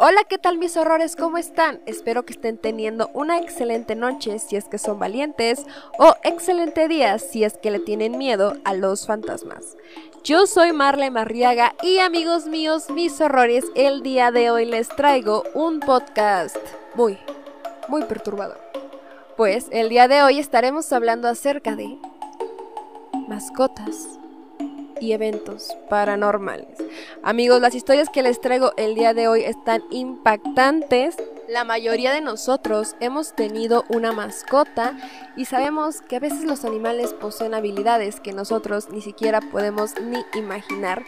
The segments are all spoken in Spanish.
Hola, ¿qué tal mis horrores? ¿Cómo están? Espero que estén teniendo una excelente noche si es que son valientes o excelente día si es que le tienen miedo a los fantasmas. Yo soy Marle Marriaga y amigos míos, mis horrores, el día de hoy les traigo un podcast muy, muy perturbador. Pues el día de hoy estaremos hablando acerca de mascotas y eventos paranormales. Amigos, las historias que les traigo el día de hoy están impactantes. La mayoría de nosotros hemos tenido una mascota y sabemos que a veces los animales poseen habilidades que nosotros ni siquiera podemos ni imaginar.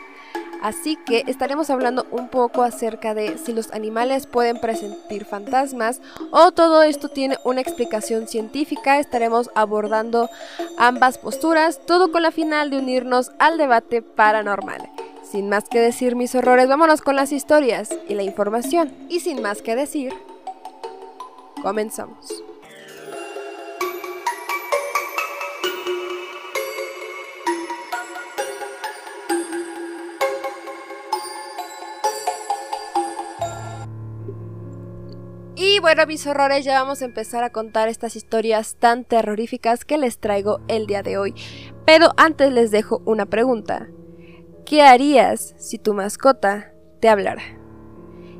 Así que estaremos hablando un poco acerca de si los animales pueden presentir fantasmas o todo esto tiene una explicación científica. Estaremos abordando ambas posturas, todo con la final de unirnos al debate paranormal. Sin más que decir mis horrores, vámonos con las historias y la información. Y sin más que decir, comenzamos. Y bueno, mis horrores, ya vamos a empezar a contar estas historias tan terroríficas que les traigo el día de hoy. Pero antes les dejo una pregunta. ¿Qué harías si tu mascota te hablara?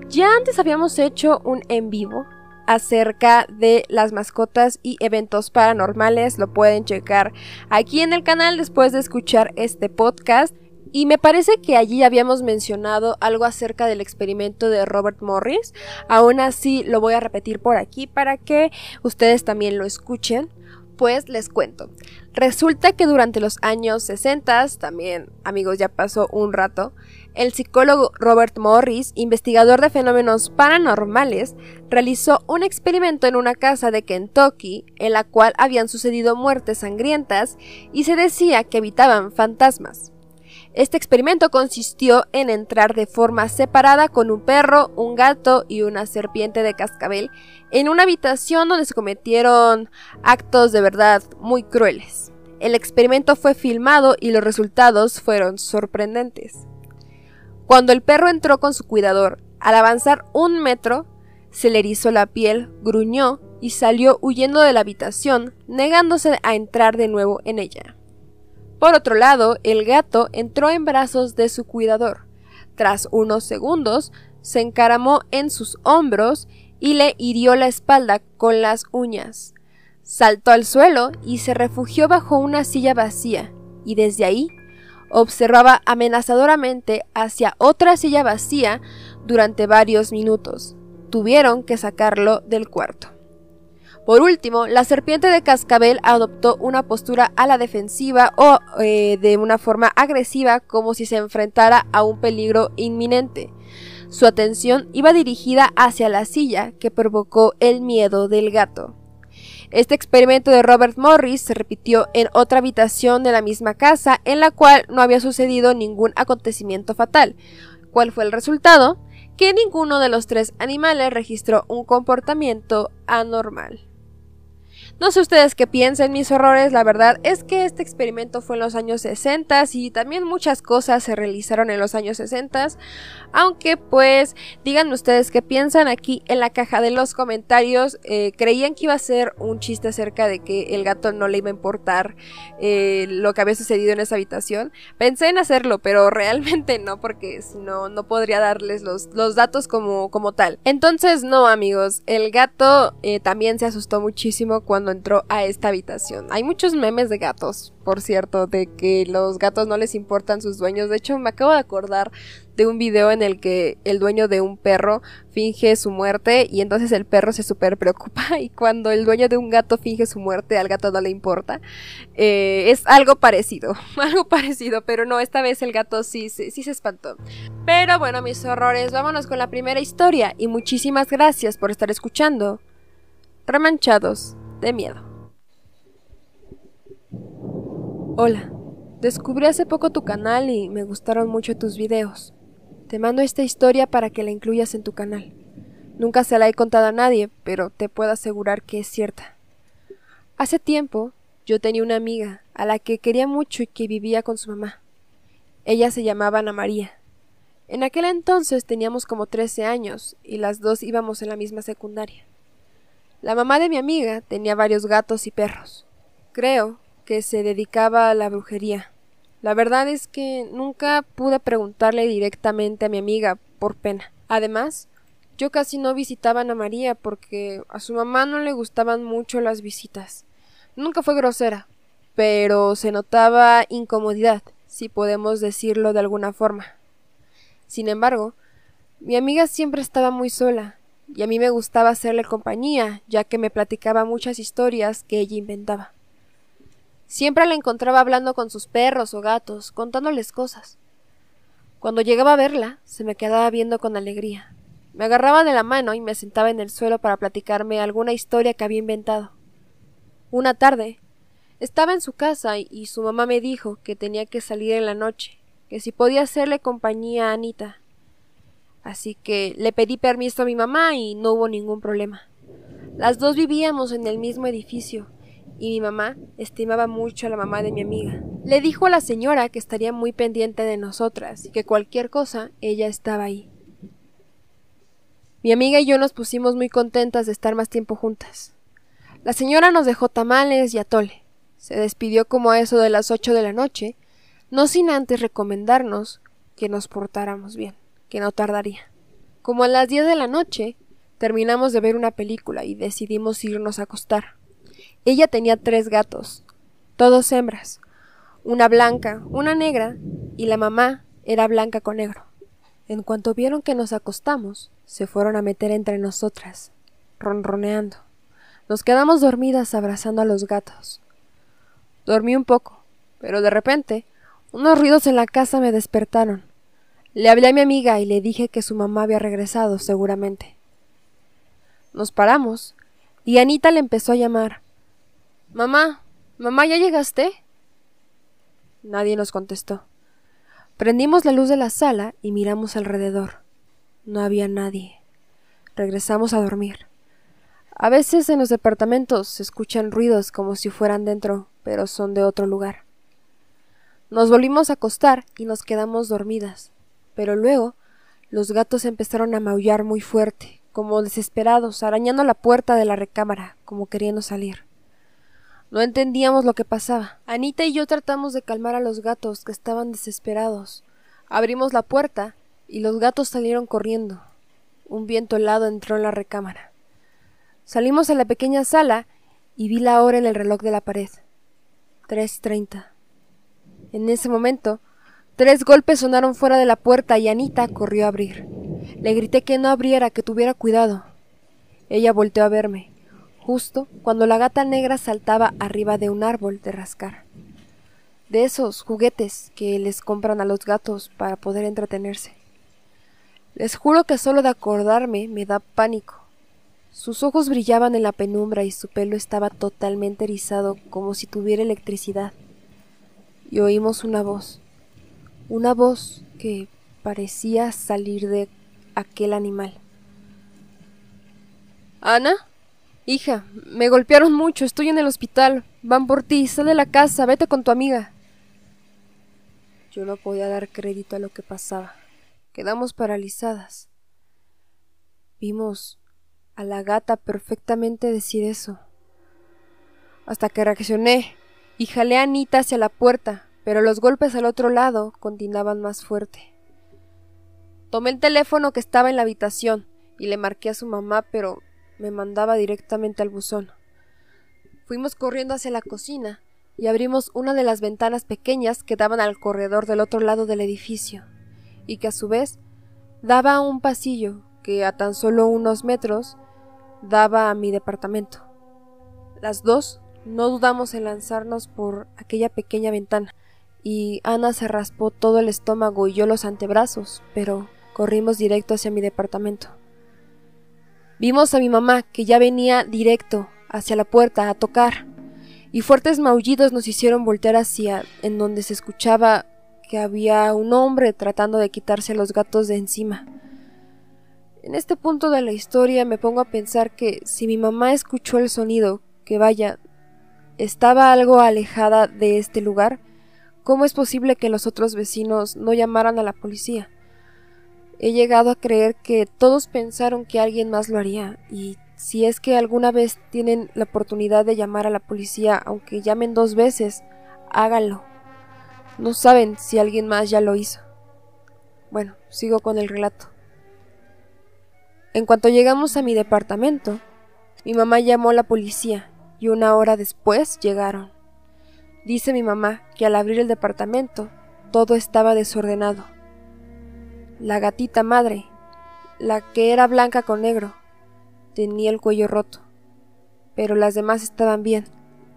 Ya antes habíamos hecho un en vivo acerca de las mascotas y eventos paranormales. Lo pueden checar aquí en el canal después de escuchar este podcast. Y me parece que allí habíamos mencionado algo acerca del experimento de Robert Morris. Aún así lo voy a repetir por aquí para que ustedes también lo escuchen. Pues les cuento. Resulta que durante los años 60, también amigos ya pasó un rato, el psicólogo Robert Morris, investigador de fenómenos paranormales, realizó un experimento en una casa de Kentucky en la cual habían sucedido muertes sangrientas y se decía que habitaban fantasmas. Este experimento consistió en entrar de forma separada con un perro, un gato y una serpiente de cascabel en una habitación donde se cometieron actos de verdad muy crueles. El experimento fue filmado y los resultados fueron sorprendentes. Cuando el perro entró con su cuidador, al avanzar un metro, se le erizó la piel, gruñó y salió huyendo de la habitación, negándose a entrar de nuevo en ella. Por otro lado, el gato entró en brazos de su cuidador. Tras unos segundos, se encaramó en sus hombros y le hirió la espalda con las uñas. Saltó al suelo y se refugió bajo una silla vacía, y desde ahí observaba amenazadoramente hacia otra silla vacía durante varios minutos. Tuvieron que sacarlo del cuarto. Por último, la serpiente de cascabel adoptó una postura a la defensiva o eh, de una forma agresiva como si se enfrentara a un peligro inminente. Su atención iba dirigida hacia la silla que provocó el miedo del gato. Este experimento de Robert Morris se repitió en otra habitación de la misma casa en la cual no había sucedido ningún acontecimiento fatal. ¿Cuál fue el resultado? Que ninguno de los tres animales registró un comportamiento anormal. No sé ustedes qué piensan mis horrores, la verdad es que este experimento fue en los años 60 y también muchas cosas se realizaron en los años 60, aunque pues díganme ustedes qué piensan aquí en la caja de los comentarios. Eh, ¿Creían que iba a ser un chiste acerca de que el gato no le iba a importar eh, lo que había sucedido en esa habitación? Pensé en hacerlo, pero realmente no, porque si no, no podría darles los, los datos como, como tal. Entonces, no amigos, el gato eh, también se asustó muchísimo cuando entró a esta habitación. Hay muchos memes de gatos, por cierto, de que los gatos no les importan sus dueños. De hecho, me acabo de acordar de un video en el que el dueño de un perro finge su muerte y entonces el perro se súper preocupa y cuando el dueño de un gato finge su muerte al gato no le importa. Eh, es algo parecido, algo parecido, pero no, esta vez el gato sí, sí se espantó. Pero bueno, mis horrores, vámonos con la primera historia y muchísimas gracias por estar escuchando. Remanchados de miedo. Hola, descubrí hace poco tu canal y me gustaron mucho tus videos. Te mando esta historia para que la incluyas en tu canal. Nunca se la he contado a nadie, pero te puedo asegurar que es cierta. Hace tiempo yo tenía una amiga a la que quería mucho y que vivía con su mamá. Ella se llamaba Ana María. En aquel entonces teníamos como 13 años y las dos íbamos en la misma secundaria. La mamá de mi amiga tenía varios gatos y perros. Creo que se dedicaba a la brujería. La verdad es que nunca pude preguntarle directamente a mi amiga por pena. Además, yo casi no visitaba a Ana María porque a su mamá no le gustaban mucho las visitas. Nunca fue grosera, pero se notaba incomodidad, si podemos decirlo de alguna forma. Sin embargo, mi amiga siempre estaba muy sola, y a mí me gustaba hacerle compañía, ya que me platicaba muchas historias que ella inventaba. Siempre la encontraba hablando con sus perros o gatos, contándoles cosas. Cuando llegaba a verla, se me quedaba viendo con alegría. Me agarraba de la mano y me sentaba en el suelo para platicarme alguna historia que había inventado. Una tarde, estaba en su casa y su mamá me dijo que tenía que salir en la noche, que si podía hacerle compañía a Anita. Así que le pedí permiso a mi mamá y no hubo ningún problema. Las dos vivíamos en el mismo edificio y mi mamá estimaba mucho a la mamá de mi amiga. Le dijo a la señora que estaría muy pendiente de nosotras y que cualquier cosa ella estaba ahí. Mi amiga y yo nos pusimos muy contentas de estar más tiempo juntas. La señora nos dejó tamales y atole. Se despidió como a eso de las ocho de la noche, no sin antes recomendarnos que nos portáramos bien, que no tardaría. Como a las diez de la noche, terminamos de ver una película y decidimos irnos a acostar. Ella tenía tres gatos, todos hembras, una blanca, una negra, y la mamá era blanca con negro. En cuanto vieron que nos acostamos, se fueron a meter entre nosotras, ronroneando. Nos quedamos dormidas abrazando a los gatos. Dormí un poco, pero de repente unos ruidos en la casa me despertaron. Le hablé a mi amiga y le dije que su mamá había regresado, seguramente. Nos paramos, y Anita le empezó a llamar, Mamá, mamá, ¿ya llegaste? Nadie nos contestó. Prendimos la luz de la sala y miramos alrededor. No había nadie. Regresamos a dormir. A veces en los departamentos se escuchan ruidos como si fueran dentro, pero son de otro lugar. Nos volvimos a acostar y nos quedamos dormidas, pero luego los gatos empezaron a maullar muy fuerte, como desesperados, arañando la puerta de la recámara, como queriendo salir. No entendíamos lo que pasaba. Anita y yo tratamos de calmar a los gatos que estaban desesperados. Abrimos la puerta y los gatos salieron corriendo. Un viento helado entró en la recámara. Salimos a la pequeña sala y vi la hora en el reloj de la pared. Tres treinta. En ese momento, tres golpes sonaron fuera de la puerta y Anita corrió a abrir. Le grité que no abriera, que tuviera cuidado. Ella volteó a verme justo cuando la gata negra saltaba arriba de un árbol de rascar. De esos juguetes que les compran a los gatos para poder entretenerse. Les juro que solo de acordarme me da pánico. Sus ojos brillaban en la penumbra y su pelo estaba totalmente erizado como si tuviera electricidad. Y oímos una voz, una voz que parecía salir de aquel animal. Ana, Hija, me golpearon mucho, estoy en el hospital. Van por ti, sal de la casa, vete con tu amiga. Yo no podía dar crédito a lo que pasaba. Quedamos paralizadas. Vimos a la gata perfectamente decir eso. Hasta que reaccioné y jalé a Anita hacia la puerta, pero los golpes al otro lado continuaban más fuerte. Tomé el teléfono que estaba en la habitación y le marqué a su mamá, pero me mandaba directamente al buzón. Fuimos corriendo hacia la cocina y abrimos una de las ventanas pequeñas que daban al corredor del otro lado del edificio, y que a su vez daba a un pasillo que a tan solo unos metros daba a mi departamento. Las dos no dudamos en lanzarnos por aquella pequeña ventana, y Ana se raspó todo el estómago y yo los antebrazos, pero corrimos directo hacia mi departamento. Vimos a mi mamá que ya venía directo hacia la puerta a tocar, y fuertes maullidos nos hicieron voltear hacia en donde se escuchaba que había un hombre tratando de quitarse a los gatos de encima. En este punto de la historia me pongo a pensar que si mi mamá escuchó el sonido, que vaya, estaba algo alejada de este lugar, ¿cómo es posible que los otros vecinos no llamaran a la policía? He llegado a creer que todos pensaron que alguien más lo haría y si es que alguna vez tienen la oportunidad de llamar a la policía, aunque llamen dos veces, háganlo. No saben si alguien más ya lo hizo. Bueno, sigo con el relato. En cuanto llegamos a mi departamento, mi mamá llamó a la policía y una hora después llegaron. Dice mi mamá que al abrir el departamento todo estaba desordenado. La gatita madre, la que era blanca con negro, tenía el cuello roto, pero las demás estaban bien.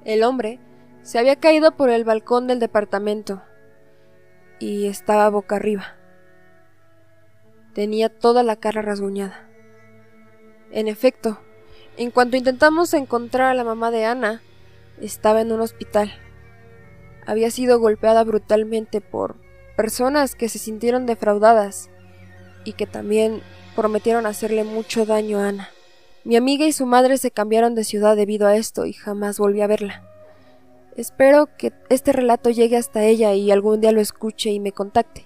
El hombre se había caído por el balcón del departamento y estaba boca arriba. Tenía toda la cara rasguñada. En efecto, en cuanto intentamos encontrar a la mamá de Ana, estaba en un hospital. Había sido golpeada brutalmente por personas que se sintieron defraudadas y que también prometieron hacerle mucho daño a Ana. Mi amiga y su madre se cambiaron de ciudad debido a esto y jamás volví a verla. Espero que este relato llegue hasta ella y algún día lo escuche y me contacte.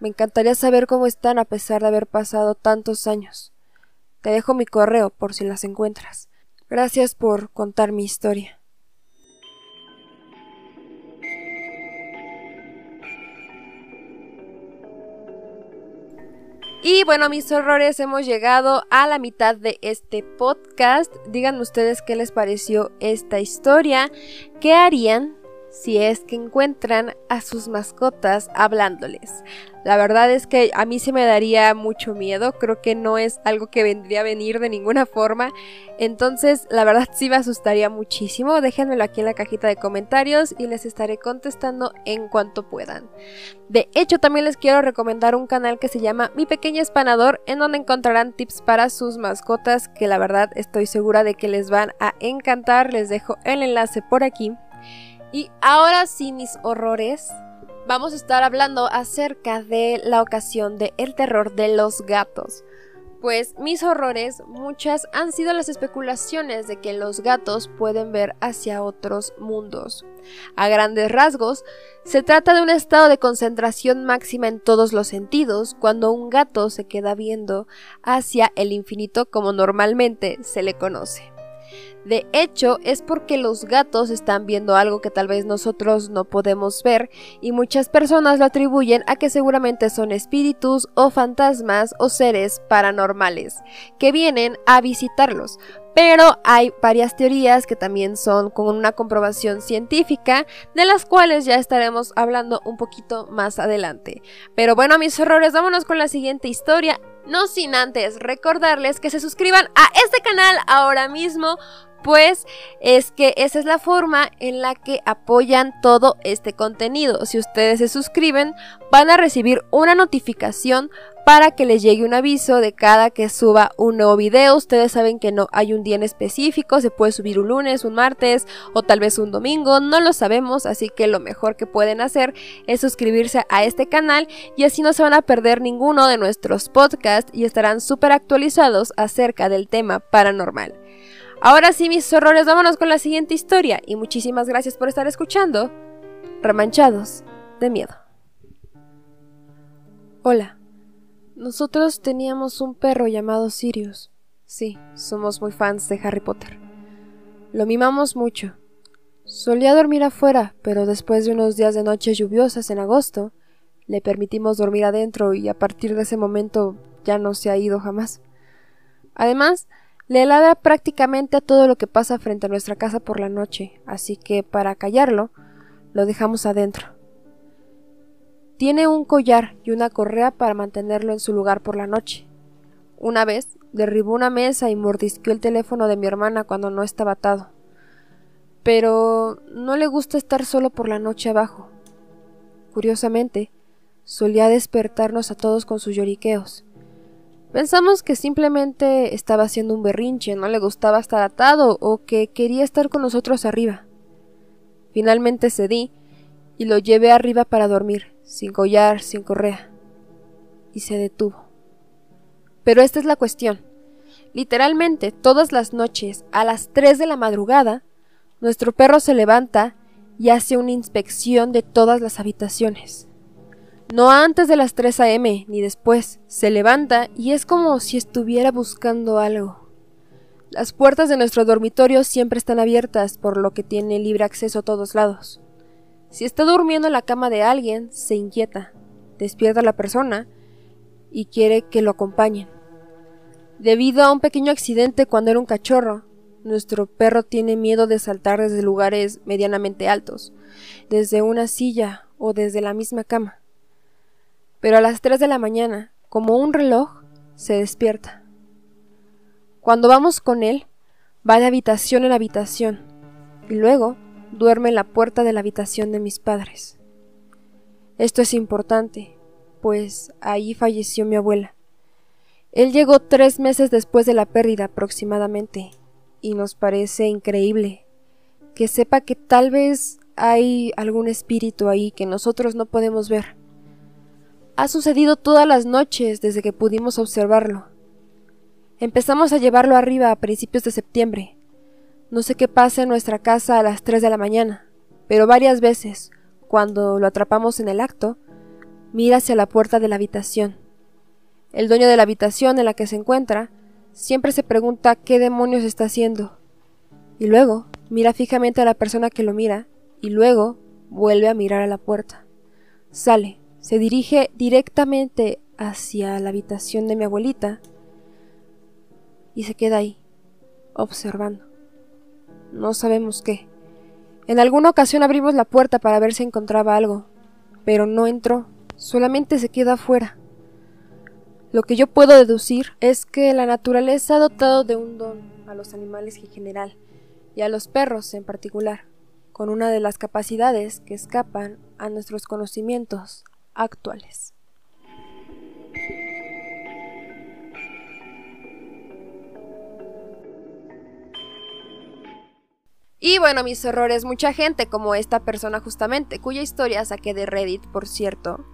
Me encantaría saber cómo están a pesar de haber pasado tantos años. Te dejo mi correo por si las encuentras. Gracias por contar mi historia. Y bueno, mis horrores, hemos llegado a la mitad de este podcast. Díganme ustedes qué les pareció esta historia. ¿Qué harían si es que encuentran a sus mascotas hablándoles. La verdad es que a mí se me daría mucho miedo, creo que no es algo que vendría a venir de ninguna forma, entonces la verdad sí me asustaría muchísimo, déjenmelo aquí en la cajita de comentarios y les estaré contestando en cuanto puedan. De hecho también les quiero recomendar un canal que se llama Mi Pequeño Espanador en donde encontrarán tips para sus mascotas que la verdad estoy segura de que les van a encantar, les dejo el enlace por aquí. Y ahora sí, mis horrores, vamos a estar hablando acerca de la ocasión de el terror de los gatos. Pues mis horrores, muchas han sido las especulaciones de que los gatos pueden ver hacia otros mundos. A grandes rasgos, se trata de un estado de concentración máxima en todos los sentidos cuando un gato se queda viendo hacia el infinito como normalmente se le conoce. De hecho, es porque los gatos están viendo algo que tal vez nosotros no podemos ver y muchas personas lo atribuyen a que seguramente son espíritus o fantasmas o seres paranormales que vienen a visitarlos. Pero hay varias teorías que también son con una comprobación científica, de las cuales ya estaremos hablando un poquito más adelante. Pero bueno, mis horrores, vámonos con la siguiente historia. No sin antes recordarles que se suscriban a este canal ahora mismo pues es que esa es la forma en la que apoyan todo este contenido. Si ustedes se suscriben, van a recibir una notificación para que les llegue un aviso de cada que suba un nuevo video. Ustedes saben que no hay un día en específico, se puede subir un lunes, un martes o tal vez un domingo, no lo sabemos, así que lo mejor que pueden hacer es suscribirse a este canal y así no se van a perder ninguno de nuestros podcasts y estarán súper actualizados acerca del tema paranormal. Ahora sí, mis horrores, vámonos con la siguiente historia y muchísimas gracias por estar escuchando. Remanchados de miedo. Hola. Nosotros teníamos un perro llamado Sirius. Sí, somos muy fans de Harry Potter. Lo mimamos mucho. Solía dormir afuera, pero después de unos días de noches lluviosas en agosto, le permitimos dormir adentro y a partir de ese momento ya no se ha ido jamás. Además, le ladra prácticamente a todo lo que pasa frente a nuestra casa por la noche, así que para callarlo, lo dejamos adentro. Tiene un collar y una correa para mantenerlo en su lugar por la noche. Una vez derribó una mesa y mordisqueó el teléfono de mi hermana cuando no estaba atado. Pero no le gusta estar solo por la noche abajo. Curiosamente, solía despertarnos a todos con sus lloriqueos. Pensamos que simplemente estaba haciendo un berrinche, no le gustaba estar atado o que quería estar con nosotros arriba. Finalmente cedí y lo llevé arriba para dormir, sin collar, sin correa. Y se detuvo. Pero esta es la cuestión. Literalmente, todas las noches, a las 3 de la madrugada, nuestro perro se levanta y hace una inspección de todas las habitaciones. No antes de las 3 a.m. ni después. Se levanta y es como si estuviera buscando algo. Las puertas de nuestro dormitorio siempre están abiertas, por lo que tiene libre acceso a todos lados. Si está durmiendo en la cama de alguien, se inquieta, despierta a la persona y quiere que lo acompañen. Debido a un pequeño accidente cuando era un cachorro, nuestro perro tiene miedo de saltar desde lugares medianamente altos, desde una silla o desde la misma cama. Pero a las 3 de la mañana, como un reloj, se despierta. Cuando vamos con él, va de habitación en habitación y luego duerme en la puerta de la habitación de mis padres. Esto es importante, pues ahí falleció mi abuela. Él llegó tres meses después de la pérdida aproximadamente, y nos parece increíble que sepa que tal vez hay algún espíritu ahí que nosotros no podemos ver. Ha sucedido todas las noches desde que pudimos observarlo. Empezamos a llevarlo arriba a principios de septiembre. No sé qué pasa en nuestra casa a las 3 de la mañana, pero varias veces, cuando lo atrapamos en el acto, mira hacia la puerta de la habitación. El dueño de la habitación en la que se encuentra siempre se pregunta qué demonios está haciendo. Y luego mira fijamente a la persona que lo mira y luego vuelve a mirar a la puerta. Sale, se dirige directamente hacia la habitación de mi abuelita y se queda ahí, observando. No sabemos qué. En alguna ocasión abrimos la puerta para ver si encontraba algo, pero no entró, solamente se queda afuera. Lo que yo puedo deducir es que la naturaleza ha dotado de un don a los animales en general, y a los perros en particular, con una de las capacidades que escapan a nuestros conocimientos actuales. Y bueno, mis horrores, mucha gente, como esta persona justamente, cuya historia saqué de Reddit, por cierto,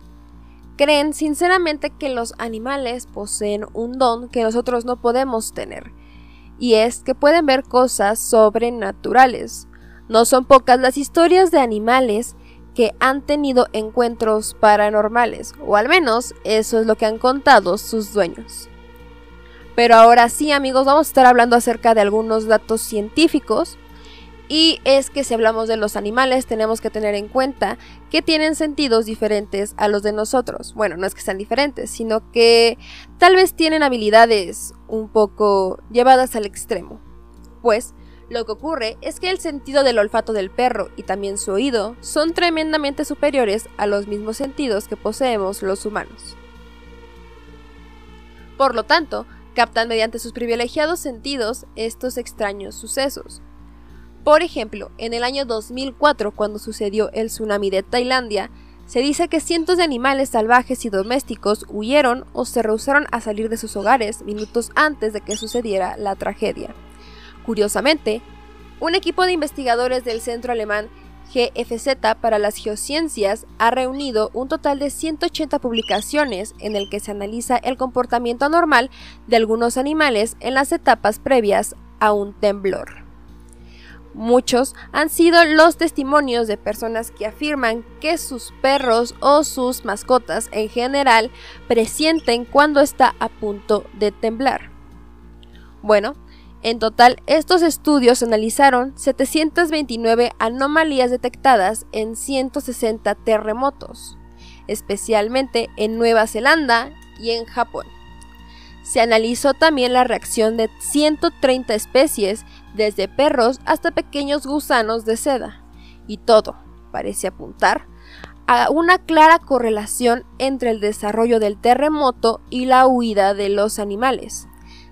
creen sinceramente que los animales poseen un don que nosotros no podemos tener, y es que pueden ver cosas sobrenaturales. No son pocas las historias de animales que han tenido encuentros paranormales, o al menos eso es lo que han contado sus dueños. Pero ahora sí amigos, vamos a estar hablando acerca de algunos datos científicos y es que si hablamos de los animales tenemos que tener en cuenta que tienen sentidos diferentes a los de nosotros. Bueno, no es que sean diferentes, sino que tal vez tienen habilidades un poco llevadas al extremo. Pues lo que ocurre es que el sentido del olfato del perro y también su oído son tremendamente superiores a los mismos sentidos que poseemos los humanos. Por lo tanto, captan mediante sus privilegiados sentidos estos extraños sucesos, por ejemplo, en el año 2004, cuando sucedió el tsunami de Tailandia, se dice que cientos de animales salvajes y domésticos huyeron o se rehusaron a salir de sus hogares minutos antes de que sucediera la tragedia. Curiosamente, un equipo de investigadores del centro alemán GFZ para las geociencias ha reunido un total de 180 publicaciones en el que se analiza el comportamiento anormal de algunos animales en las etapas previas a un temblor. Muchos han sido los testimonios de personas que afirman que sus perros o sus mascotas en general presienten cuando está a punto de temblar. Bueno, en total estos estudios analizaron 729 anomalías detectadas en 160 terremotos, especialmente en Nueva Zelanda y en Japón. Se analizó también la reacción de 130 especies desde perros hasta pequeños gusanos de seda, y todo parece apuntar a una clara correlación entre el desarrollo del terremoto y la huida de los animales.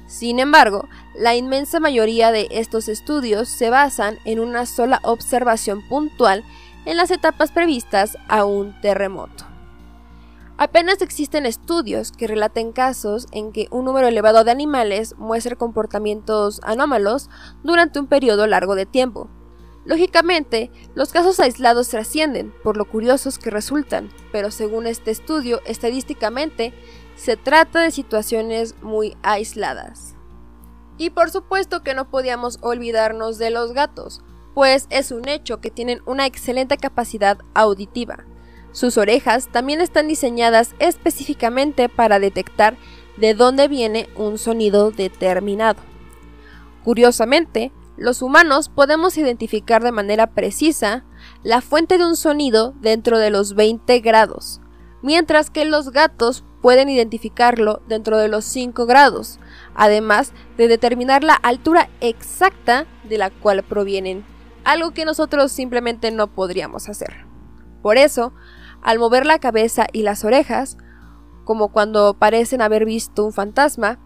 Sin embargo, la inmensa mayoría de estos estudios se basan en una sola observación puntual en las etapas previstas a un terremoto. Apenas existen estudios que relaten casos en que un número elevado de animales muestre comportamientos anómalos durante un periodo largo de tiempo. Lógicamente, los casos aislados trascienden por lo curiosos que resultan, pero según este estudio, estadísticamente, se trata de situaciones muy aisladas. Y por supuesto que no podíamos olvidarnos de los gatos, pues es un hecho que tienen una excelente capacidad auditiva Sus orejas también están diseñadas específicamente para detectar de dónde viene un sonido determinado. Curiosamente, los humanos podemos identificar de manera precisa la fuente de un sonido dentro de los 20 grados, mientras que los gatos pueden identificarlo dentro de los 5 grados, además de determinar la altura exacta de la cual provienen, algo que nosotros simplemente no podríamos hacer. Por eso, al mover la cabeza y las orejas, como cuando parecen haber visto un fantasma,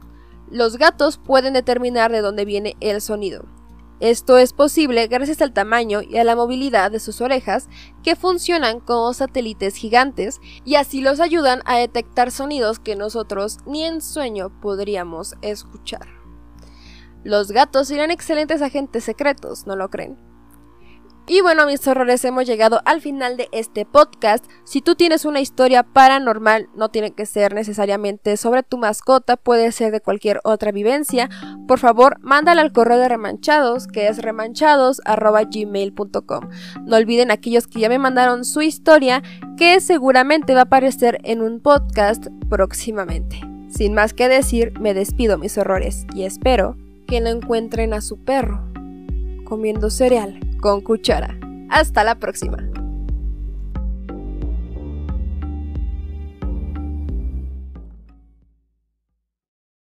los gatos pueden determinar de dónde viene el sonido. Esto es posible gracias al tamaño y a la movilidad de sus orejas que funcionan como satélites gigantes y así los ayudan a detectar sonidos que nosotros ni en sueño podríamos escuchar. Los gatos serían excelentes agentes secretos, ¿no lo creen? Y bueno, mis horrores, hemos llegado al final de este podcast. Si tú tienes una historia paranormal, no tiene que ser necesariamente sobre tu mascota, puede ser de cualquier otra vivencia. Por favor, mándala al correo de remanchados, que es remanchados.gmail.com. No olviden aquellos que ya me mandaron su historia, que seguramente va a aparecer en un podcast próximamente. Sin más que decir, me despido mis horrores y espero que no encuentren a su perro comiendo cereal con cuchara. Hasta la próxima.